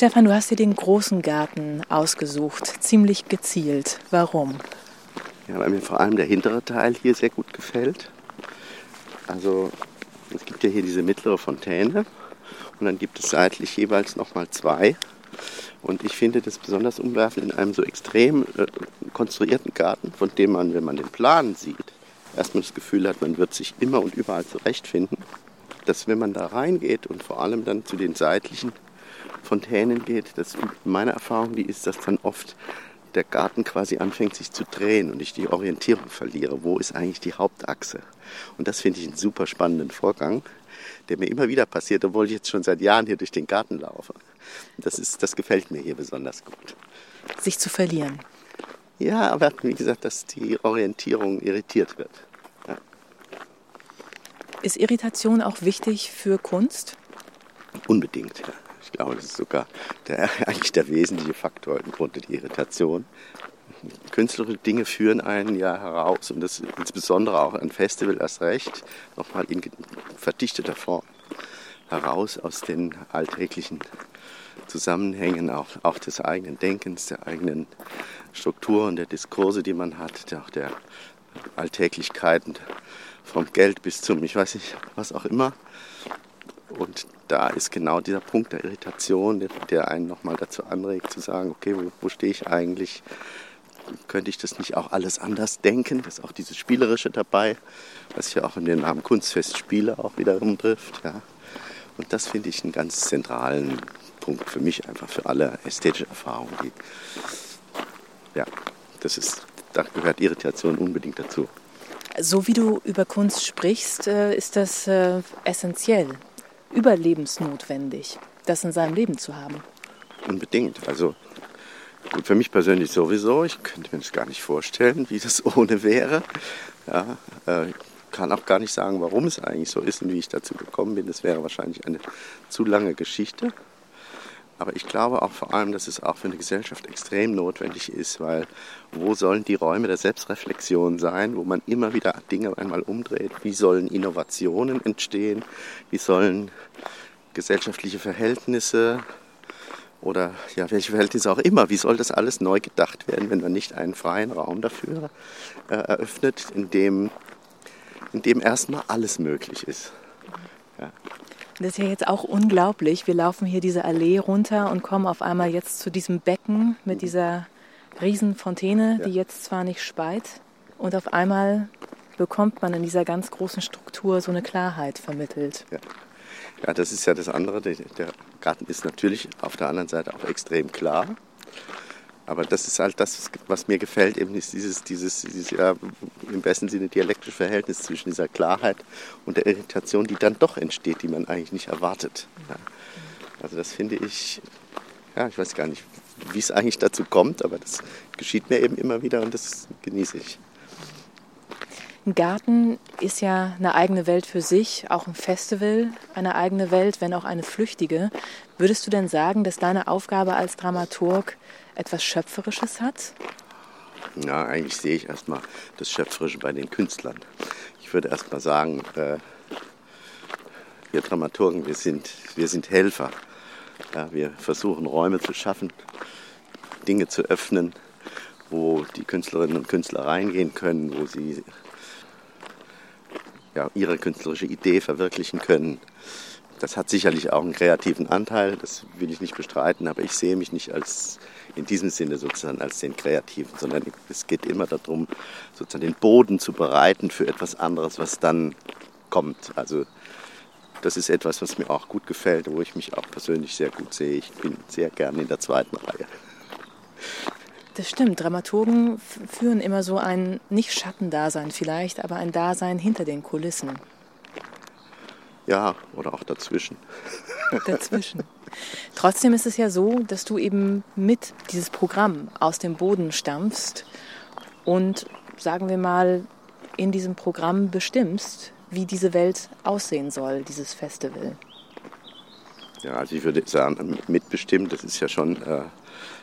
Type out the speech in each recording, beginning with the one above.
Stefan, du hast dir den großen Garten ausgesucht, ziemlich gezielt. Warum? Ja, weil mir vor allem der hintere Teil hier sehr gut gefällt. Also es gibt ja hier diese mittlere Fontäne und dann gibt es seitlich jeweils nochmal zwei. Und ich finde das besonders umwerfend in einem so extrem äh, konstruierten Garten, von dem man, wenn man den Plan sieht, erstmal das Gefühl hat, man wird sich immer und überall zurechtfinden, dass wenn man da reingeht und vor allem dann zu den seitlichen Fontänen geht, dass meine Erfahrung die ist, dass dann oft der Garten quasi anfängt sich zu drehen und ich die Orientierung verliere. Wo ist eigentlich die Hauptachse? Und das finde ich einen super spannenden Vorgang, der mir immer wieder passiert, obwohl ich jetzt schon seit Jahren hier durch den Garten laufe. Das, ist, das gefällt mir hier besonders gut. Sich zu verlieren. Ja, aber wie gesagt, dass die Orientierung irritiert wird. Ja. Ist Irritation auch wichtig für Kunst? Unbedingt, ja. Ich glaube, das ist sogar der, eigentlich der wesentliche Faktor im Grunde, die Irritation. Künstlerische Dinge führen einen ja heraus und das insbesondere auch ein Festival erst recht nochmal in verdichteter Form heraus aus den alltäglichen Zusammenhängen auch, auch des eigenen Denkens, der eigenen Strukturen, der Diskurse, die man hat, der, auch der Alltäglichkeiten vom Geld bis zum, ich weiß nicht, was auch immer. Und da ist genau dieser Punkt der Irritation, der, der einen nochmal dazu anregt, zu sagen, okay, wo, wo stehe ich eigentlich? Könnte ich das nicht auch alles anders denken? Das ist auch dieses Spielerische dabei, was ja auch in den Namen Kunstfest Spiele auch wiederum trifft. Ja. Und das finde ich einen ganz zentralen Punkt für mich, einfach für alle ästhetische Erfahrungen. Die, ja, das ist, da gehört Irritation unbedingt dazu. So wie du über Kunst sprichst, äh, ist das äh, essentiell überlebensnotwendig, das in seinem Leben zu haben. Unbedingt. Also gut, für mich persönlich sowieso. Ich könnte mir das gar nicht vorstellen, wie das ohne wäre. Ja, äh, kann auch gar nicht sagen, warum es eigentlich so ist und wie ich dazu gekommen bin. Das wäre wahrscheinlich eine zu lange Geschichte. Aber ich glaube auch vor allem, dass es auch für eine Gesellschaft extrem notwendig ist, weil wo sollen die Räume der Selbstreflexion sein, wo man immer wieder Dinge einmal umdreht? Wie sollen Innovationen entstehen? Wie sollen gesellschaftliche Verhältnisse oder ja, welche Verhältnisse auch immer, wie soll das alles neu gedacht werden, wenn man nicht einen freien Raum dafür äh, eröffnet, in dem, in dem erstmal alles möglich ist? Ja. Das ist ja jetzt auch unglaublich. Wir laufen hier diese Allee runter und kommen auf einmal jetzt zu diesem Becken mit dieser Riesenfontäne, ja. die jetzt zwar nicht speit. Und auf einmal bekommt man in dieser ganz großen Struktur so eine Klarheit vermittelt. Ja, ja das ist ja das andere. Der Garten ist natürlich auf der anderen Seite auch extrem klar. Aber das ist halt das, was mir gefällt, eben ist dieses, dieses, dieses ja, im besten Sinne dialektische Verhältnis zwischen dieser Klarheit und der Irritation, die dann doch entsteht, die man eigentlich nicht erwartet. Ja. Also das finde ich, ja, ich weiß gar nicht, wie es eigentlich dazu kommt, aber das geschieht mir eben immer wieder und das genieße ich. Ein Garten ist ja eine eigene Welt für sich, auch ein Festival eine eigene Welt, wenn auch eine flüchtige. Würdest du denn sagen, dass deine Aufgabe als Dramaturg etwas Schöpferisches hat? Ja, eigentlich sehe ich erstmal das Schöpferische bei den Künstlern. Ich würde erstmal sagen, äh, wir Dramaturgen, wir sind, wir sind Helfer. Ja, wir versuchen Räume zu schaffen, Dinge zu öffnen, wo die Künstlerinnen und Künstler reingehen können, wo sie ja, ihre künstlerische Idee verwirklichen können. Das hat sicherlich auch einen kreativen Anteil, das will ich nicht bestreiten, aber ich sehe mich nicht als in diesem Sinne sozusagen als den Kreativen, sondern es geht immer darum, sozusagen den Boden zu bereiten für etwas anderes, was dann kommt. Also das ist etwas, was mir auch gut gefällt, wo ich mich auch persönlich sehr gut sehe. Ich bin sehr gerne in der zweiten Reihe. Das stimmt. Dramaturgen führen immer so ein, nicht Schattendasein vielleicht, aber ein Dasein hinter den Kulissen. Ja, oder auch dazwischen. Dazwischen. Trotzdem ist es ja so, dass du eben mit dieses Programm aus dem Boden stampfst und sagen wir mal in diesem Programm bestimmst, wie diese Welt aussehen soll, dieses Festival. Ja, also ich würde sagen, mitbestimmt, das ist ja schon, äh,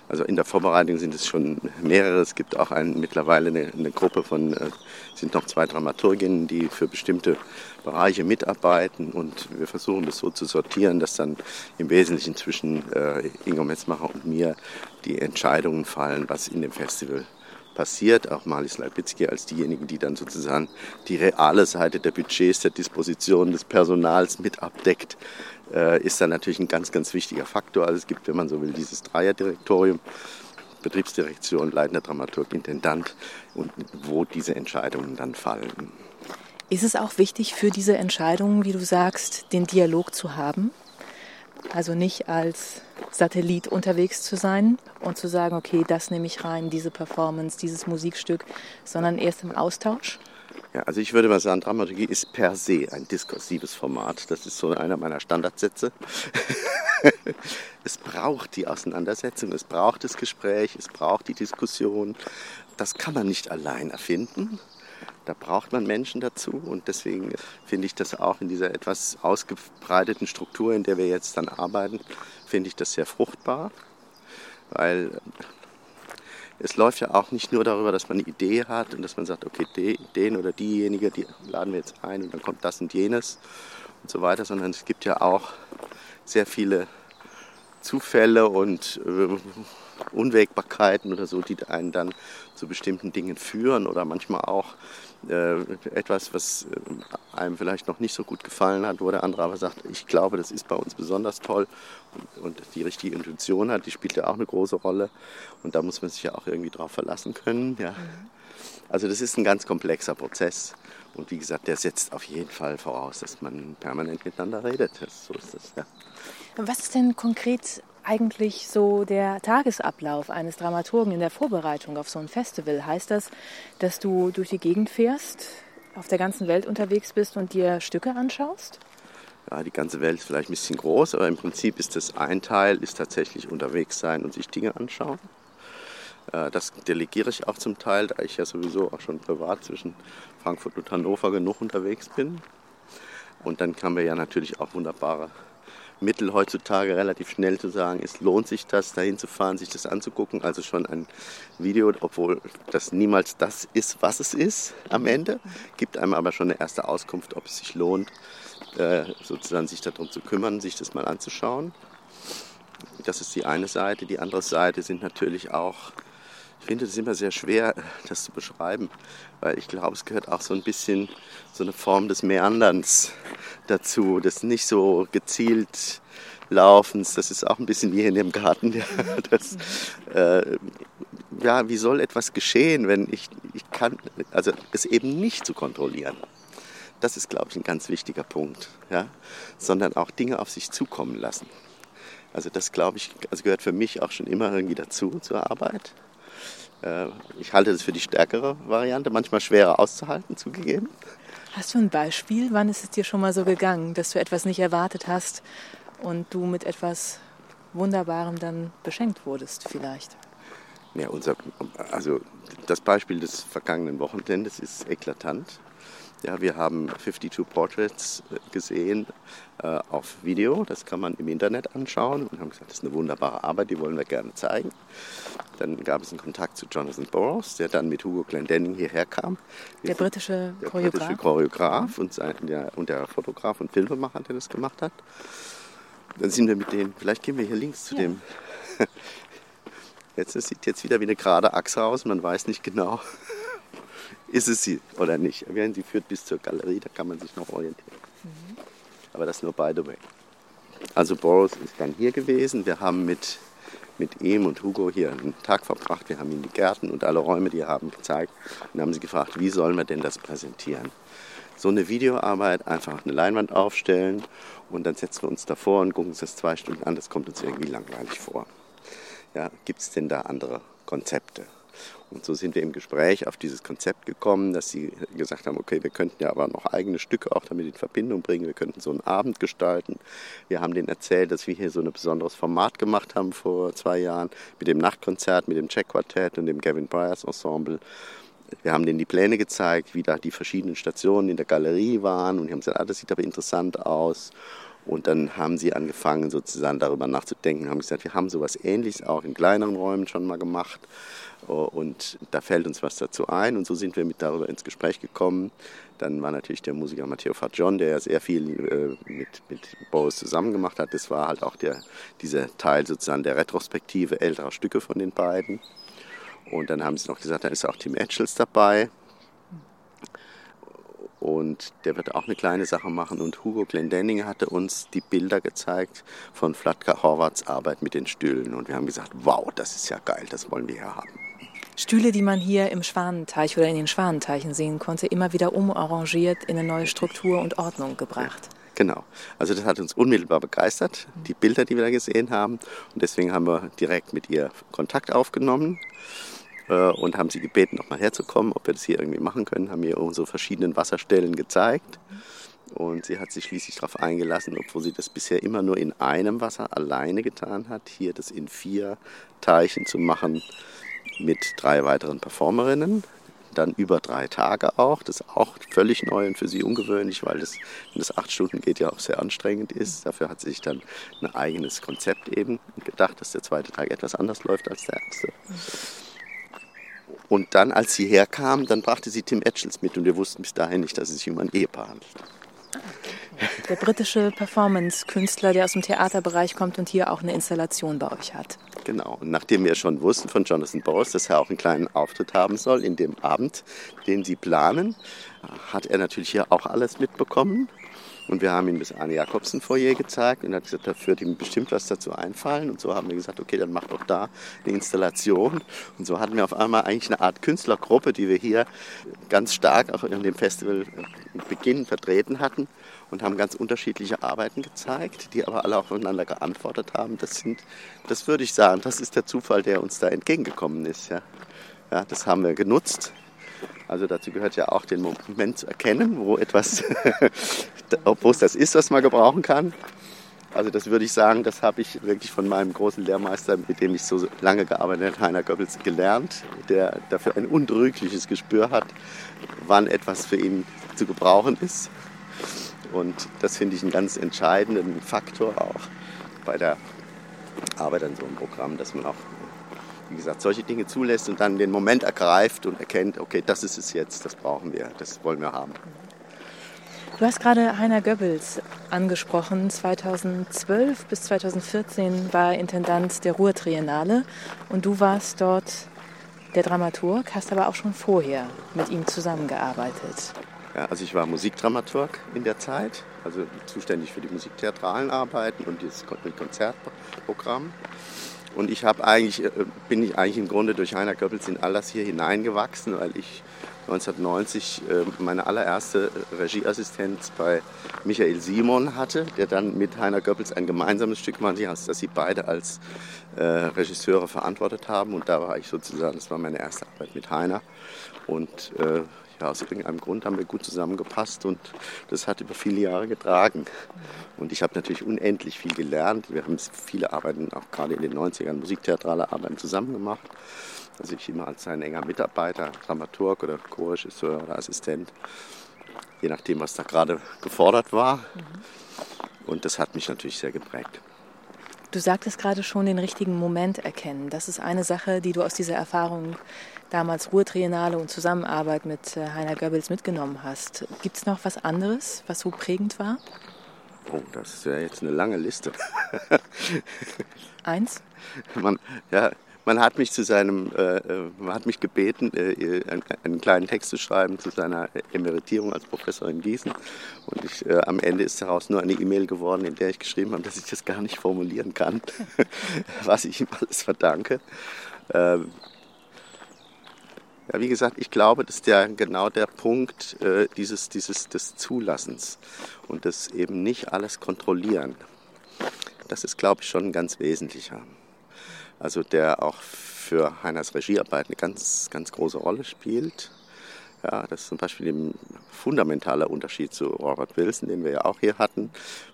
also in der Vorbereitung sind es schon mehrere. Es gibt auch ein, mittlerweile eine, eine Gruppe von, äh, sind noch zwei Dramaturginnen, die für bestimmte Bereiche mitarbeiten und wir versuchen das so zu sortieren, dass dann im Wesentlichen zwischen äh, Ingo Metzmacher und mir die Entscheidungen fallen, was in dem Festival passiert. Auch Marlies Leibitzky als diejenigen, die dann sozusagen die reale Seite der Budgets, der Disposition des Personals mit abdeckt äh, ist dann natürlich ein ganz, ganz wichtiger Faktor. Also es gibt, wenn man so will, dieses Dreierdirektorium, Betriebsdirektion, leitender Dramaturg, Intendant und wo diese Entscheidungen dann fallen. Ist es auch wichtig für diese Entscheidungen, wie du sagst, den Dialog zu haben? Also nicht als Satellit unterwegs zu sein und zu sagen, okay, das nehme ich rein, diese Performance, dieses Musikstück, sondern erst im Austausch? Ja, also ich würde mal sagen, Dramaturgie ist per se ein diskursives Format. Das ist so einer meiner Standardsätze. es braucht die Auseinandersetzung, es braucht das Gespräch, es braucht die Diskussion. Das kann man nicht allein erfinden. Da braucht man Menschen dazu und deswegen finde ich das auch in dieser etwas ausgebreiteten Struktur, in der wir jetzt dann arbeiten, finde ich das sehr fruchtbar, weil es läuft ja auch nicht nur darüber, dass man eine Idee hat und dass man sagt, okay, den oder diejenige, die laden wir jetzt ein und dann kommt das und jenes und so weiter, sondern es gibt ja auch sehr viele Zufälle und äh, Unwägbarkeiten oder so, die einen dann zu bestimmten Dingen führen oder manchmal auch äh, etwas, was äh, einem vielleicht noch nicht so gut gefallen hat, wo der andere aber sagt, ich glaube, das ist bei uns besonders toll und, und die richtige Intuition hat, die spielt ja auch eine große Rolle und da muss man sich ja auch irgendwie drauf verlassen können. Ja. Mhm. Also das ist ein ganz komplexer Prozess und wie gesagt, der setzt auf jeden Fall voraus, dass man permanent miteinander redet. so ist das, ja. Was ist denn konkret eigentlich so der Tagesablauf eines Dramaturgen in der Vorbereitung auf so ein Festival? Heißt das, dass du durch die Gegend fährst, auf der ganzen Welt unterwegs bist und dir Stücke anschaust? Ja, die ganze Welt ist vielleicht ein bisschen groß, aber im Prinzip ist das ein Teil, ist tatsächlich unterwegs sein und sich Dinge anschauen. Äh, das delegiere ich auch zum Teil, da ich ja sowieso auch schon privat zwischen Frankfurt und Hannover genug unterwegs bin. Und dann haben wir ja natürlich auch wunderbare Mittel heutzutage relativ schnell zu sagen, es lohnt sich das, dahin zu fahren, sich das anzugucken. Also schon ein Video, obwohl das niemals das ist, was es ist am Ende, gibt einem aber schon eine erste Auskunft, ob es sich lohnt, äh, sozusagen sich darum zu kümmern, sich das mal anzuschauen. Das ist die eine Seite. Die andere Seite sind natürlich auch ich finde es immer sehr schwer, das zu beschreiben, weil ich glaube, es gehört auch so ein bisschen so eine Form des Meanderns dazu, des nicht so gezielt Laufens. Das ist auch ein bisschen wie in dem Garten. Ja, das, äh, ja, wie soll etwas geschehen, wenn ich, ich kann, also es eben nicht zu kontrollieren. Das ist, glaube ich, ein ganz wichtiger Punkt, ja, sondern auch Dinge auf sich zukommen lassen. Also das, glaube ich, also gehört für mich auch schon immer irgendwie dazu zur Arbeit. Äh, ich halte das für die stärkere Variante, manchmal schwerer auszuhalten, zugegeben. Hast du ein Beispiel? Wann ist es dir schon mal so gegangen, dass du etwas nicht erwartet hast und du mit etwas Wunderbarem dann beschenkt wurdest vielleicht? Ja, unser, also das Beispiel des vergangenen Wochenendes ist eklatant. Ja, wir haben 52 Portraits äh, gesehen äh, auf Video. Das kann man im Internet anschauen und haben gesagt, das ist eine wunderbare Arbeit, die wollen wir gerne zeigen. Dann gab es einen Kontakt zu Jonathan Burroughs, der dann mit Hugo Glendenning hierher kam. Der britische der Choreograf. Britische Choreograf und, sein, der, und der Fotograf und Filmemacher, der das gemacht hat. Dann sind wir mit denen, vielleicht gehen wir hier links zu ja. dem. Jetzt, es sieht jetzt wieder wie eine gerade Achse aus, man weiß nicht genau, ist es sie oder nicht. Sie führt bis zur Galerie, da kann man sich noch orientieren. Mhm. Aber das nur by the way. Also Boris ist dann hier gewesen. Wir haben mit, mit ihm und Hugo hier einen Tag verbracht. Wir haben ihm die Gärten und alle Räume, die er haben, gezeigt. Und haben sie gefragt, wie sollen wir denn das präsentieren? So eine Videoarbeit, einfach eine Leinwand aufstellen und dann setzen wir uns davor und gucken uns das zwei Stunden an. Das kommt uns irgendwie langweilig vor. Ja, Gibt es denn da andere Konzepte? Und so sind wir im Gespräch auf dieses Konzept gekommen, dass sie gesagt haben, okay, wir könnten ja aber noch eigene Stücke auch damit in Verbindung bringen, wir könnten so einen Abend gestalten. Wir haben denen erzählt, dass wir hier so ein besonderes Format gemacht haben vor zwei Jahren mit dem Nachtkonzert, mit dem Check Quartett und dem Gavin Bryars Ensemble. Wir haben denen die Pläne gezeigt, wie da die verschiedenen Stationen in der Galerie waren und die haben gesagt, ah, das sieht aber interessant aus. Und dann haben sie angefangen, sozusagen darüber nachzudenken, haben gesagt, wir haben sowas Ähnliches auch in kleineren Räumen schon mal gemacht. Und da fällt uns was dazu ein. Und so sind wir mit darüber ins Gespräch gekommen. Dann war natürlich der Musiker Matteo Fagion, der ja sehr viel äh, mit, mit Boris zusammen gemacht hat. Das war halt auch der, dieser Teil sozusagen der Retrospektive älterer Stücke von den beiden. Und dann haben sie noch gesagt, da ist auch Tim Etchels dabei. Und der wird auch eine kleine Sache machen. Und Hugo Glendenning hatte uns die Bilder gezeigt von Flatka Horvaths Arbeit mit den Stühlen. Und wir haben gesagt, wow, das ist ja geil, das wollen wir hier haben. Stühle, die man hier im Schwanenteich oder in den Schwanenteichen sehen konnte, immer wieder umarrangiert, in eine neue Struktur und Ordnung gebracht. Genau. Also das hat uns unmittelbar begeistert, die Bilder, die wir da gesehen haben. Und deswegen haben wir direkt mit ihr Kontakt aufgenommen äh, und haben sie gebeten, nochmal herzukommen, ob wir das hier irgendwie machen können, haben ihr unsere verschiedenen Wasserstellen gezeigt. Und sie hat sich schließlich darauf eingelassen, obwohl sie das bisher immer nur in einem Wasser alleine getan hat, hier das in vier Teichen zu machen mit drei weiteren Performerinnen. Dann über drei Tage auch. Das ist auch völlig neu und für sie ungewöhnlich, weil das, wenn das acht Stunden geht, ja auch sehr anstrengend ist. Dafür hat sie sich dann ein eigenes Konzept eben gedacht, dass der zweite Tag etwas anders läuft als der erste. Und dann, als sie herkam, dann brachte sie Tim Etchels mit und wir wussten bis dahin nicht, dass es sich um ein Ehepaar handelt. Der britische Performance-Künstler, der aus dem Theaterbereich kommt und hier auch eine Installation bei euch hat. Genau. Und nachdem wir schon wussten von Jonathan Bowles, dass er auch einen kleinen Auftritt haben soll in dem Abend, den sie planen, hat er natürlich hier auch alles mitbekommen. Und wir haben ihm das Arne Jakobsen Foyer gezeigt und er hat gesagt, da wird ihm bestimmt was dazu einfallen. Und so haben wir gesagt, okay, dann mach doch da eine Installation. Und so hatten wir auf einmal eigentlich eine Art Künstlergruppe, die wir hier ganz stark auch in dem Festival Beginn vertreten hatten und haben ganz unterschiedliche Arbeiten gezeigt, die aber alle aufeinander geantwortet haben. Das sind, das würde ich sagen, das ist der Zufall, der uns da entgegengekommen ist. Ja, ja das haben wir genutzt also dazu gehört ja auch den Moment zu erkennen, wo etwas, wo es das ist, was man gebrauchen kann. Also das würde ich sagen, das habe ich wirklich von meinem großen Lehrmeister, mit dem ich so lange gearbeitet habe, Heiner Goebbels, gelernt, der dafür ein untrügliches Gespür hat, wann etwas für ihn zu gebrauchen ist. Und das finde ich einen ganz entscheidenden Faktor auch bei der Arbeit an so einem Programm, dass man auch wie gesagt, solche Dinge zulässt und dann den Moment ergreift und erkennt, okay, das ist es jetzt, das brauchen wir, das wollen wir haben. Du hast gerade Heiner Goebbels angesprochen. 2012 bis 2014 war er Intendant der Ruhrtriennale und du warst dort der Dramaturg, hast aber auch schon vorher mit ihm zusammengearbeitet. Ja, also ich war Musikdramaturg in der Zeit, also zuständig für die musiktheatralen Arbeiten und das Konzertprogramm. Und ich habe eigentlich, äh, bin ich eigentlich im Grunde durch Heiner Goebbels in all das hier hineingewachsen, weil ich 1990 äh, meine allererste Regieassistenz bei Michael Simon hatte, der dann mit Heiner Goebbels ein gemeinsames Stück machte, das sie beide als äh, Regisseure verantwortet haben. Und da war ich sozusagen, das war meine erste Arbeit mit Heiner. Und äh, ja, aus irgendeinem Grund haben wir gut zusammengepasst und das hat über viele Jahre getragen. Und ich habe natürlich unendlich viel gelernt. Wir haben viele Arbeiten, auch gerade in den 90ern, musiktheatrale Arbeiten zusammen gemacht. Also ich immer als sein enger Mitarbeiter, Dramaturg oder Co-Regisseur oder Assistent, je nachdem, was da gerade gefordert war. Und das hat mich natürlich sehr geprägt. Du sagtest gerade schon den richtigen Moment erkennen. Das ist eine Sache, die du aus dieser Erfahrung damals Ruhrtriennale und Zusammenarbeit mit äh, Heiner Goebbels mitgenommen hast. Gibt es noch was anderes, was so prägend war? Oh, das ist ja jetzt eine lange Liste. Eins? Man, ja, man hat mich zu seinem, äh, äh man hat mich gebeten, äh, einen, einen, kleinen Text zu schreiben zu seiner Emeritierung als Professor in Gießen. Und ich, äh, am Ende ist daraus nur eine E-Mail geworden, in der ich geschrieben habe, dass ich das gar nicht formulieren kann, was ich ihm alles verdanke. Ähm, ja, wie gesagt, ich glaube, das ist der, genau der Punkt äh, dieses, dieses, des Zulassens und das eben nicht alles kontrollieren. Das ist, glaube ich, schon ein ganz wesentlicher. Also der auch für Heiners Regiearbeit eine ganz, ganz große Rolle spielt. Ja, das ist zum Beispiel ein fundamentaler Unterschied zu Robert Wilson, den wir ja auch hier hatten,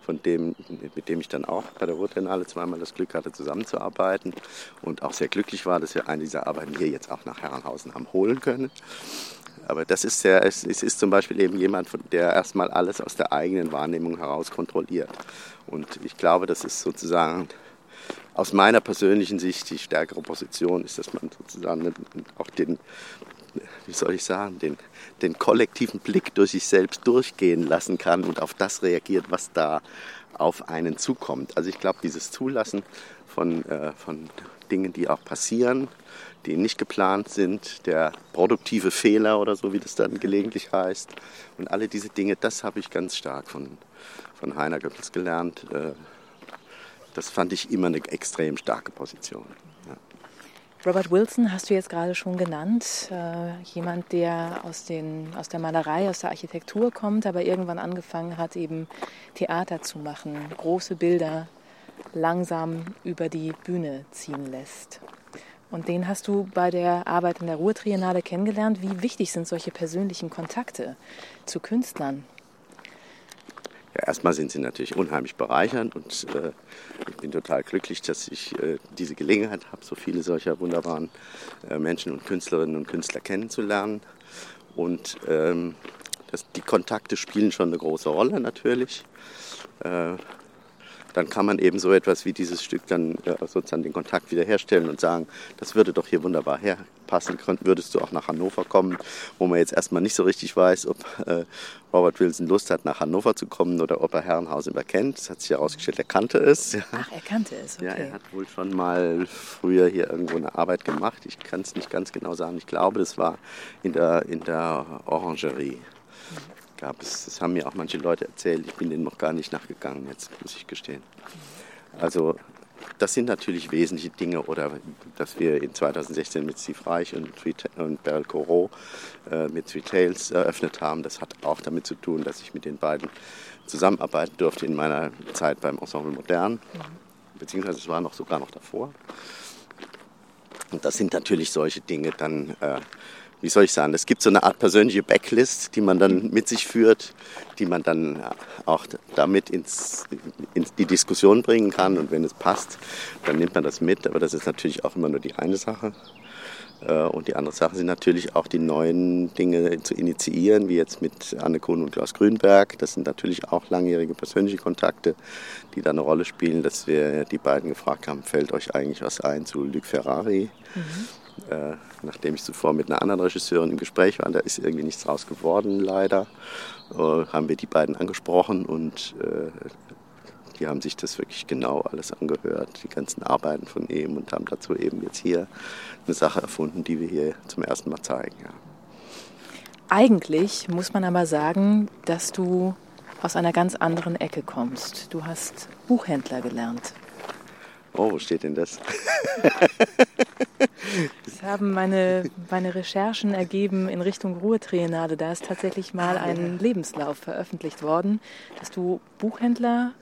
von dem, mit dem ich dann auch bei der Ruhrtriennale zweimal das Glück hatte, zusammenzuarbeiten und auch sehr glücklich war, dass wir eine dieser Arbeiten hier jetzt auch nach Herrenhausen haben holen können. aber das ist ja, es ist zum Beispiel eben jemand, der erstmal alles aus der eigenen Wahrnehmung heraus kontrolliert. Und ich glaube, das ist sozusagen aus meiner persönlichen Sicht die stärkere Position ist, dass man sozusagen auch den, wie soll ich sagen, den, den kollektiven Blick durch sich selbst durchgehen lassen kann und auf das reagiert, was da auf einen zukommt. Also ich glaube, dieses Zulassen von, äh, von Dingen, die auch passieren, die nicht geplant sind, der produktive Fehler oder so, wie das dann gelegentlich heißt. Und alle diese Dinge, das habe ich ganz stark von, von Heiner Goebbels gelernt. Äh, das fand ich immer eine extrem starke Position. Robert Wilson hast du jetzt gerade schon genannt. Äh, jemand, der aus, den, aus der Malerei, aus der Architektur kommt, aber irgendwann angefangen hat, eben Theater zu machen, große Bilder langsam über die Bühne ziehen lässt. Und den hast du bei der Arbeit in der Ruhrtriennale kennengelernt. Wie wichtig sind solche persönlichen Kontakte zu Künstlern? Ja, erstmal sind sie natürlich unheimlich bereichernd und äh, ich bin total glücklich, dass ich äh, diese Gelegenheit habe, so viele solcher wunderbaren äh, Menschen und Künstlerinnen und Künstler kennenzulernen. Und ähm, das, die Kontakte spielen schon eine große Rolle natürlich. Äh, dann kann man eben so etwas wie dieses Stück dann ja, sozusagen den Kontakt wiederherstellen und sagen, das würde doch hier wunderbar herpassen, würdest du auch nach Hannover kommen, wo man jetzt erstmal nicht so richtig weiß, ob äh, Robert Wilson Lust hat, nach Hannover zu kommen oder ob er Herrenhaus immer kennt. Das hat sich herausgestellt, er kannte es. Ach, er kannte es, okay. Ja, er hat wohl schon mal früher hier irgendwo eine Arbeit gemacht. Ich kann es nicht ganz genau sagen. Ich glaube, das war in der, in der Orangerie gab es. Das haben mir auch manche Leute erzählt. Ich bin denen noch gar nicht nachgegangen, jetzt muss ich gestehen. Also das sind natürlich wesentliche Dinge oder dass wir in 2016 mit Steve Reich und, und Beryl Corot äh, mit Three Tales eröffnet haben. Das hat auch damit zu tun, dass ich mit den beiden zusammenarbeiten durfte in meiner Zeit beim Ensemble Modern, beziehungsweise es war noch sogar noch davor. Und das sind natürlich solche Dinge dann, äh, wie soll ich sagen, es gibt so eine Art persönliche Backlist, die man dann mit sich führt, die man dann auch damit ins, in die Diskussion bringen kann. Und wenn es passt, dann nimmt man das mit. Aber das ist natürlich auch immer nur die eine Sache. Äh, und die andere Sache sind natürlich auch die neuen Dinge zu initiieren, wie jetzt mit Anne Kuhn und Klaus Grünberg. Das sind natürlich auch langjährige persönliche Kontakte, die da eine Rolle spielen, dass wir die beiden gefragt haben, fällt euch eigentlich was ein zu Luc Ferrari? Mhm äh, nachdem ich zuvor mit einer anderen Regisseurin im Gespräch war, da ist irgendwie nichts draus geworden, leider, äh, haben wir die beiden angesprochen und äh, die haben sich das wirklich genau alles angehört, die ganzen Arbeiten von ihm und haben dazu eben jetzt hier eine Sache erfunden, die wir hier zum ersten Mal zeigen. Ja. Eigentlich muss man aber sagen, dass du aus einer ganz anderen Ecke kommst. Du hast Buchhändler gelernt. Oh, wo steht denn das? das haben meine, meine Recherchen ergeben in Richtung Ruhrtriennale. Da ist tatsächlich mal ein Lebenslauf veröffentlicht worden, dass du Buchhändler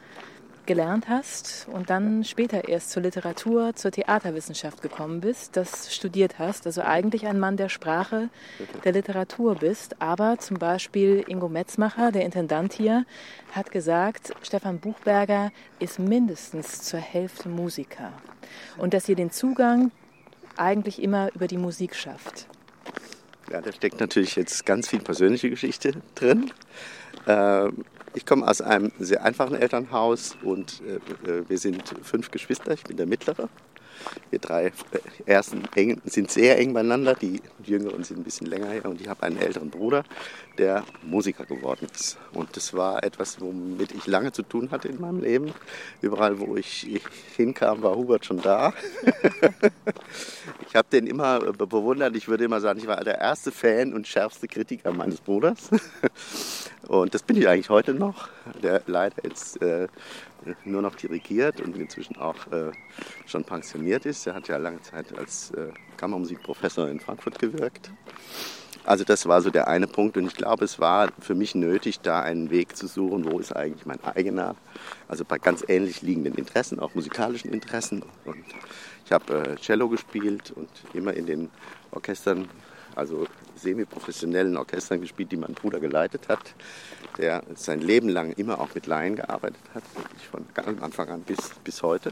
gelernt hast und dann später erst zur Literatur, zur Theaterwissenschaft gekommen bist, das studiert hast, also eigentlich ein Mann der Sprache, der Literatur bist. Aber zum Beispiel Ingo Metzmacher, der Intendant hier, hat gesagt, Stefan Buchberger ist mindestens zur Hälfte Musiker und dass ihr den Zugang eigentlich immer über die Musik schafft. Ja, da steckt natürlich jetzt ganz viel persönliche Geschichte drin. Ähm ich komme aus einem sehr einfachen Elternhaus und äh, äh, wir sind fünf Geschwister. Ich bin der Mittlere. Wir drei äh, ersten eng, sind sehr eng beieinander, die Jüngeren sind ein bisschen länger her und ich habe einen älteren Bruder, der Musiker geworden ist. Und das war etwas, womit ich lange zu tun hatte in meinem Leben. Überall, wo ich hinkam, war Hubert schon da. ich habe den immer bewundert. Ich würde immer sagen, ich war der erste Fan und schärfste Kritiker meines Bruders. Und das bin ich eigentlich heute noch, der leider jetzt äh, nur noch dirigiert und inzwischen auch äh, schon pensioniert ist. Er hat ja lange Zeit als äh, Kammermusikprofessor in Frankfurt gewirkt. Also das war so der eine Punkt und ich glaube, es war für mich nötig, da einen Weg zu suchen, wo ist eigentlich mein eigener, also bei ganz ähnlich liegenden Interessen, auch musikalischen Interessen. Und ich habe äh, Cello gespielt und immer in den Orchestern, also semi-professionellen Orchestern gespielt, die mein Bruder geleitet hat, der sein Leben lang immer auch mit Laien gearbeitet hat, wirklich von Anfang an bis, bis heute.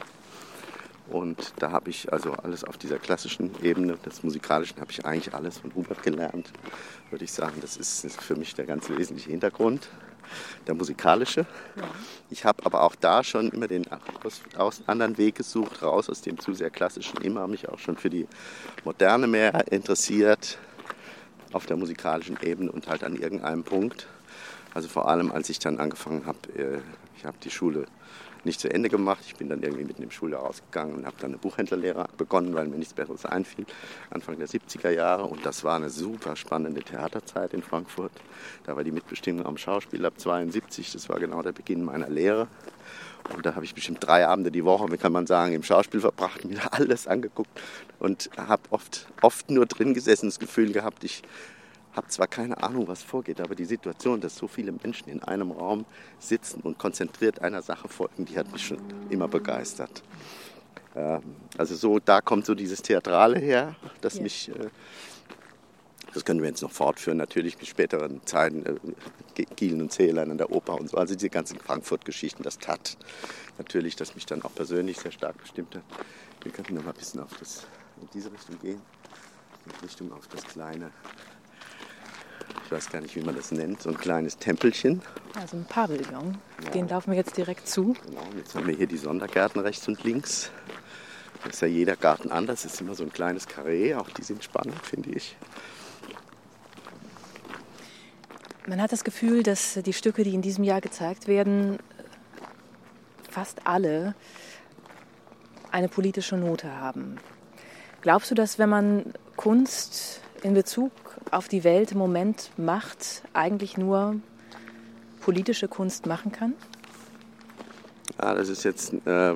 Und da habe ich also alles auf dieser klassischen Ebene, des Musikalischen, habe ich eigentlich alles von Hubert gelernt. Würde ich sagen, das ist, für mich der ganz wesentliche Hintergrund, der musikalische. Ja. Ich habe aber auch da schon immer den aus, aus anderen Weg gesucht, raus aus dem zu sehr klassischen, immer mich auch schon für die Moderne mehr interessiert, auf der musikalischen Ebene und halt an irgendeinem Punkt. Also vor allem, als ich dann angefangen habe, äh, ich habe die Schule nicht zu Ende gemacht. Ich bin dann irgendwie mitten im Schuljahr rausgegangen und habe dann eine Buchhändlerlehre begonnen, weil mir nichts Besseres einfiel, Anfang der 70er Jahre. Und das war eine super spannende Theaterzeit in Frankfurt. Da war die Mitbestimmung am Schauspiel ab 72, das war genau der Beginn meiner Lehre. Und da habe ich bestimmt drei Abende die Woche, wie kann man sagen, im Schauspiel verbracht, mir alles angeguckt und habe oft, oft nur drin gesessen, das Gefühl gehabt, ich habe zwar keine Ahnung, was vorgeht, aber die Situation, dass so viele Menschen in einem Raum sitzen und konzentriert einer Sache folgen, die hat mich schon immer begeistert. Ähm, also so, da kommt so dieses Theatrale her, das ja. mich, äh, das können wir jetzt noch fortführen, natürlich mit späteren Zeiten, äh, Gielen und Zählern an der Oper und so, also diese ganzen Frankfurt-Geschichten, das tat natürlich, das mich dann auch persönlich sehr stark bestimmt hat. Wir könnten noch mal ein bisschen auf das, in diese Richtung gehen, in Richtung auf das kleine ich weiß gar nicht, wie man das nennt, so ein kleines Tempelchen. Also ein Pavillon. Ja. Den laufen wir jetzt direkt zu. Genau, jetzt haben wir hier die Sondergärten rechts und links. Da ist ja jeder Garten anders, es ist immer so ein kleines Karree, auch die sind spannend, finde ich. Man hat das Gefühl, dass die Stücke, die in diesem Jahr gezeigt werden, fast alle eine politische Note haben. Glaubst du, dass wenn man Kunst in Bezug auf die Welt im Moment macht, eigentlich nur politische Kunst machen kann? Ja, das ist jetzt äh,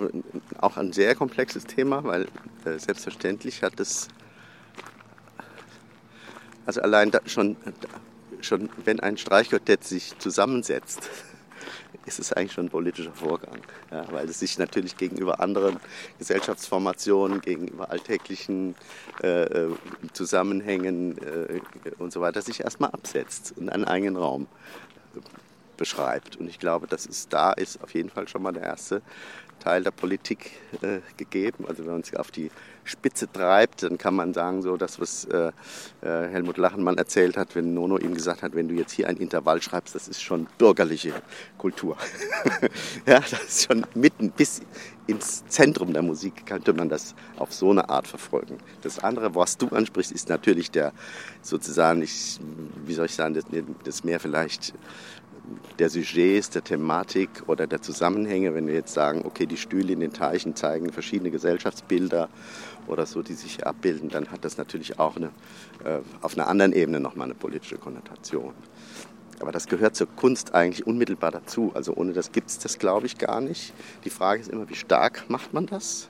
auch ein sehr komplexes Thema, weil äh, selbstverständlich hat es, also allein schon, schon wenn ein Streichquartett sich zusammensetzt, ist es eigentlich schon ein politischer Vorgang, ja, weil es sich natürlich gegenüber anderen Gesellschaftsformationen, gegenüber alltäglichen äh, äh, Zusammenhängen äh, und so weiter sich erstmal absetzt und einen eigenen Raum beschreibt. Und ich glaube, dass es da ist auf jeden Fall schon mal der erste Teil der Politik äh, gegeben. Also wenn man es auf die Spitze treibt, dann kann man sagen, so das, was äh, äh, Helmut Lachenmann erzählt hat, wenn Nono ihm gesagt hat, wenn du jetzt hier ein Intervall schreibst, das ist schon bürgerliche Kultur. ja, das ist schon mitten bis ins Zentrum der Musik könnte man das auf so eine Art verfolgen. Das andere, was du ansprichst, ist natürlich der sozusagen, ich, wie soll ich sagen, das, das mehr vielleicht der Sujets, der Thematik oder der Zusammenhänge, wenn wir jetzt sagen, okay, die Stühle in den Teichen zeigen verschiedene Gesellschaftsbilder oder so, die sich abbilden, dann hat das natürlich auch eine, äh, auf einer anderen Ebene nochmal eine politische Konnotation. Aber das gehört zur Kunst eigentlich unmittelbar dazu. Also ohne das gibt es das, glaube ich, gar nicht. Die Frage ist immer, wie stark macht man das?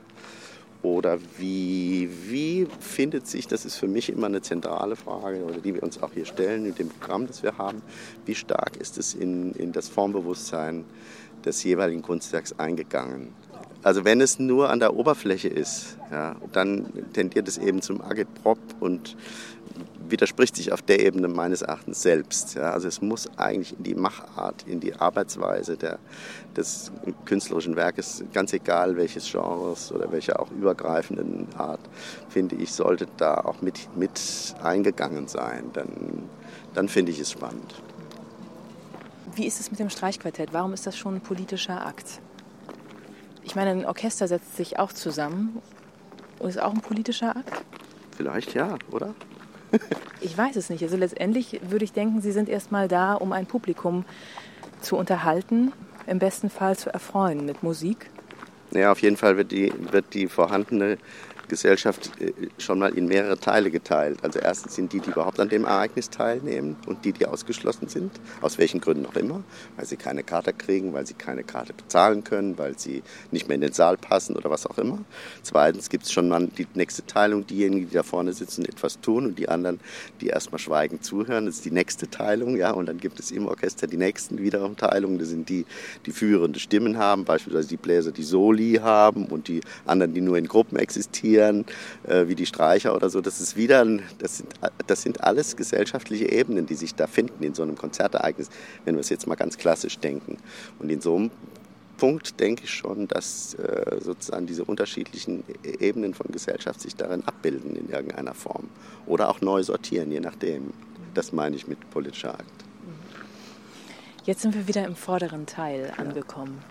Oder wie, wie findet sich, das ist für mich immer eine zentrale Frage, oder die wir uns auch hier stellen mit dem Programm, das wir haben, wie stark ist es in, in das Formbewusstsein des jeweiligen Kunstwerks eingegangen? Also wenn es nur an der Oberfläche ist, ja, dann tendiert es eben zum Agitprop und widerspricht sich auf der Ebene meines Erachtens selbst. Ja. Also es muss eigentlich in die Machart, in die Arbeitsweise der, des künstlerischen Werkes, ganz egal welches Genres oder welcher auch übergreifenden Art, finde ich, sollte da auch mit, mit eingegangen sein. Dann, dann finde ich es spannend. Wie ist es mit dem Streichquartett? Warum ist das schon ein politischer Akt? Ich meine, ein Orchester setzt sich auch zusammen. Und ist auch ein politischer Akt? Vielleicht ja, oder? ich weiß es nicht. Also letztendlich würde ich denken, Sie sind erstmal da, um ein Publikum zu unterhalten, im besten Fall zu erfreuen mit Musik. Ja, auf jeden Fall wird die, wird die vorhandene Gesellschaft äh, schon mal in mehrere Teile geteilt. Also erstens sind die, die überhaupt an dem Ereignis teilnehmen und die, die ausgeschlossen sind, aus welchen Gründen auch immer, weil sie keine Karte kriegen, weil sie keine Karte bezahlen können, weil sie nicht mehr in den Saal passen oder was auch immer. Zweitens gibt es schon mal die nächste Teilung, diejenigen, die da vorne sitzen etwas tun und die anderen, die erstmal schweigend zuhören. Das ist die nächste Teilung, ja, und dann gibt es im Orchester die nächsten wiederum Teilungen. Das sind die, die führende Stimmen haben, beispielsweise die Bläser, die Soli haben und die anderen, die nur in Gruppen existieren Musikern, äh, wie die Streicher oder so. Das ist wieder, ein, das, sind, das sind alles gesellschaftliche Ebenen, die sich da finden in so einem Konzertereignis, wenn wir es jetzt mal ganz klassisch denken. Und in so einem Ausgangspunkt denke ich schon, dass äh, sozusagen diese unterschiedlichen e-, Ebenen von Gesellschaft sich darin abbilden in irgendeiner Form. Oder auch neu sortieren, je nachdem. Das meine ich mit politischer Akt. Jetzt sind wir wieder im vorderen Teil angekommen.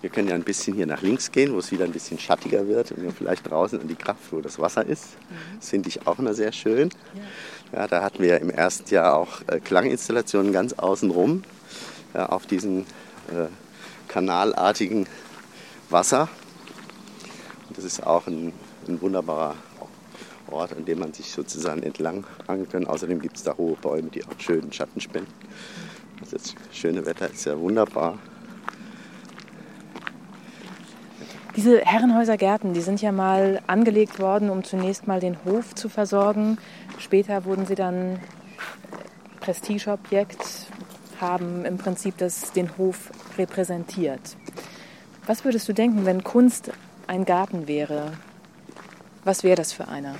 Wir können ja ein bisschen hier nach links gehen, wo es wieder ein bisschen schattiger wird und wir vielleicht draußen an die Kraft, wo das Wasser ist. Mhm. Das finde ich auch immer sehr schön. Ja. da hatten wir im ersten Jahr auch äh, Klanginstallationen ganz außenrum ja, auf diesen äh, kanalartigen Wasser. Und das ist auch ein, ein wunderbarer Ort, an dem man sich sozusagen entlang hangeln kann. Außerdem gibt es da hohe Bäume, die auch schönen Schatten spenden. Also das schöne Wetter ist ja wunderbar. Diese Herrenhäuser Gärten, die sind ja mal angelegt worden, um zunächst mal den Hof zu versorgen. Später wurden sie dann Prestigeobjekt, haben im Prinzip das, den Hof repräsentiert. Was würdest du denken, wenn Kunst ein Garten wäre? Was wäre das für einer?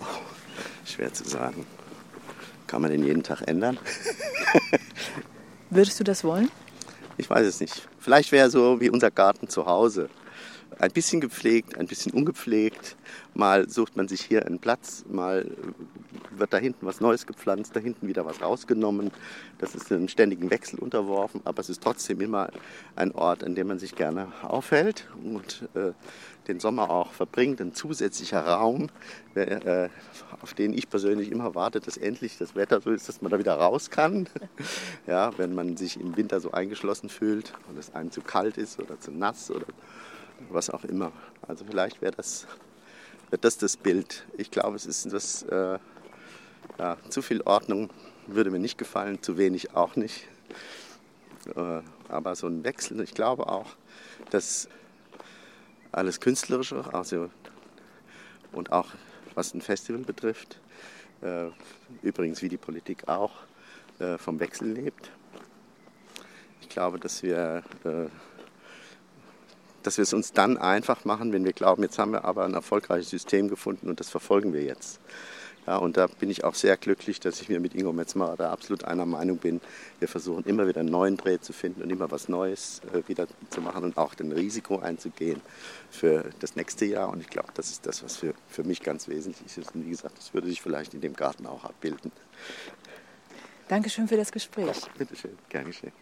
Oh, schwer zu sagen. Kann man den jeden Tag ändern? Würdest du das wollen? Ich weiß es nicht. Vielleicht wäre so wie unser Garten zu Hause ein bisschen gepflegt, ein bisschen ungepflegt. Mal sucht man sich hier einen Platz, mal wird da hinten was Neues gepflanzt, da hinten wieder was rausgenommen. Das ist einem ständigen Wechsel unterworfen, aber es ist trotzdem immer ein Ort, an dem man sich gerne aufhält und äh, den Sommer auch verbringt. Ein zusätzlicher Raum, äh, auf den ich persönlich immer warte, dass endlich das Wetter so ist, dass man da wieder raus kann. ja, wenn man sich im Winter so eingeschlossen fühlt und es einem zu kalt ist oder zu nass oder was auch immer. Also vielleicht wäre das, wär das das Bild. Ich glaube, es ist das, äh, ja, zu viel Ordnung würde mir nicht gefallen, zu wenig auch nicht. Äh, aber so ein Wechsel, ich glaube auch, dass alles Künstlerische, also, und auch was ein Festival betrifft, äh, übrigens wie die Politik auch, äh, vom Wechsel lebt. Ich glaube, dass wir äh, dass wir es uns dann einfach machen, wenn wir glauben, jetzt haben wir aber ein erfolgreiches System gefunden und das verfolgen wir jetzt. Ja, und da bin ich auch sehr glücklich, dass ich mir mit Ingo Metzmacher da absolut einer Meinung bin. Wir versuchen immer wieder einen neuen Dreh zu finden und immer was Neues äh, wieder zu machen und auch den Risiko einzugehen für das nächste Jahr. Und ich glaube, das ist das, was für, für mich ganz wesentlich ist. Und wie gesagt, das würde sich vielleicht in dem Garten auch abbilden. Dankeschön für das Gespräch. Bitte schön, gern geschehen.